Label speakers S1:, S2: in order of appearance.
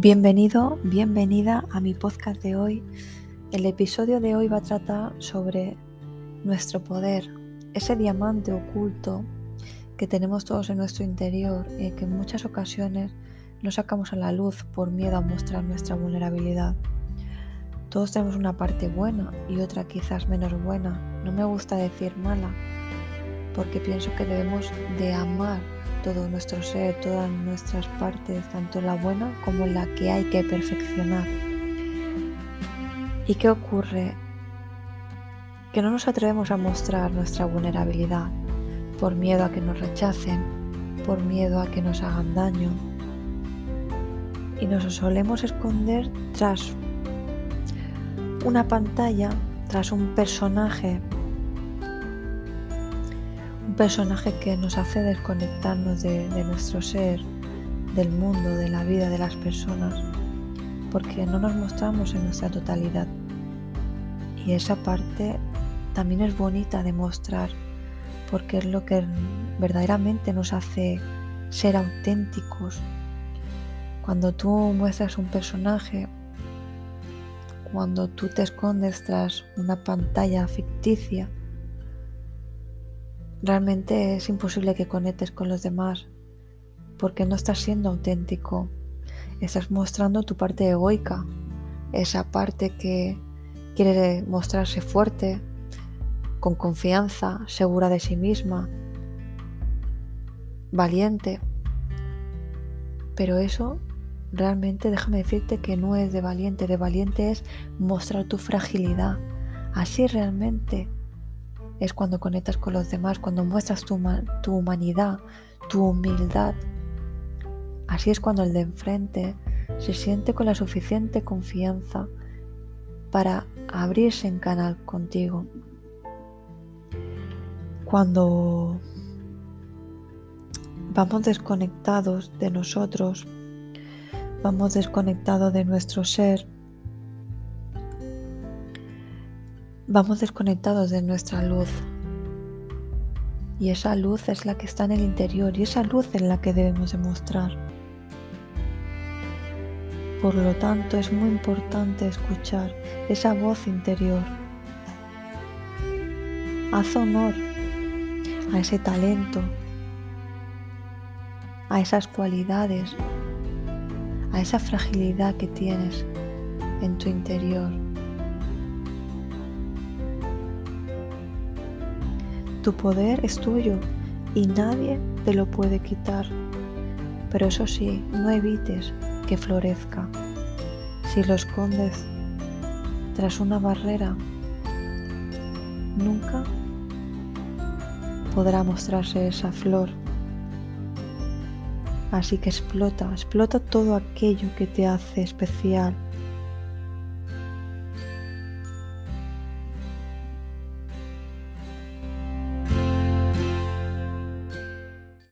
S1: Bienvenido, bienvenida a mi podcast de hoy. El episodio de hoy va a tratar sobre nuestro poder, ese diamante oculto que tenemos todos en nuestro interior y que en muchas ocasiones no sacamos a la luz por miedo a mostrar nuestra vulnerabilidad. Todos tenemos una parte buena y otra quizás menos buena. No me gusta decir mala, porque pienso que debemos de amar todo nuestro ser, todas nuestras partes, tanto la buena como la que hay que perfeccionar. ¿Y qué ocurre? Que no nos atrevemos a mostrar nuestra vulnerabilidad por miedo a que nos rechacen, por miedo a que nos hagan daño. Y nos solemos esconder tras una pantalla, tras un personaje personaje que nos hace desconectarnos de, nuestro ser, del mundo, de la vida, de las personas, porque no nos mostramos en nuestra totalidad. Y esa parte también es bonita de mostrar, porque es lo que verdaderamente nos hace ser auténticos. Cuando tú muestras un personaje, cuando tú te escondes tras una pantalla ficticia, Realmente es imposible que conectes con los demás porque no estás siendo auténtico. Estás mostrando tu parte egoica, esa parte que quiere mostrarse fuerte, con confianza, segura de sí misma, valiente. Pero eso realmente déjame decirte que no es de valiente, de valiente es mostrar tu fragilidad. Así realmente es cuando conectas con los demás, cuando muestras tu, humanidad, tu humildad. Así es cuando el de enfrente se siente con la suficiente confianza para abrirse en canal contigo. Cuando vamos desconectados de nosotros, vamos desconectados de nuestro ser, vamos desconectados de nuestra luz. Y esa luz es la que está en el interior y esa luz es la que debemos demostrar. Por lo tanto, es muy importante escuchar esa voz interior. Haz honor a ese talento, a esas cualidades, a esa fragilidad que tienes en tu interior. Tu poder es tuyo y nadie te lo puede quitar. Pero eso sí, no evites que florezca. Si lo escondes tras una barrera, nunca podrá mostrarse esa flor. Así que explota, explota todo aquello que te hace especial,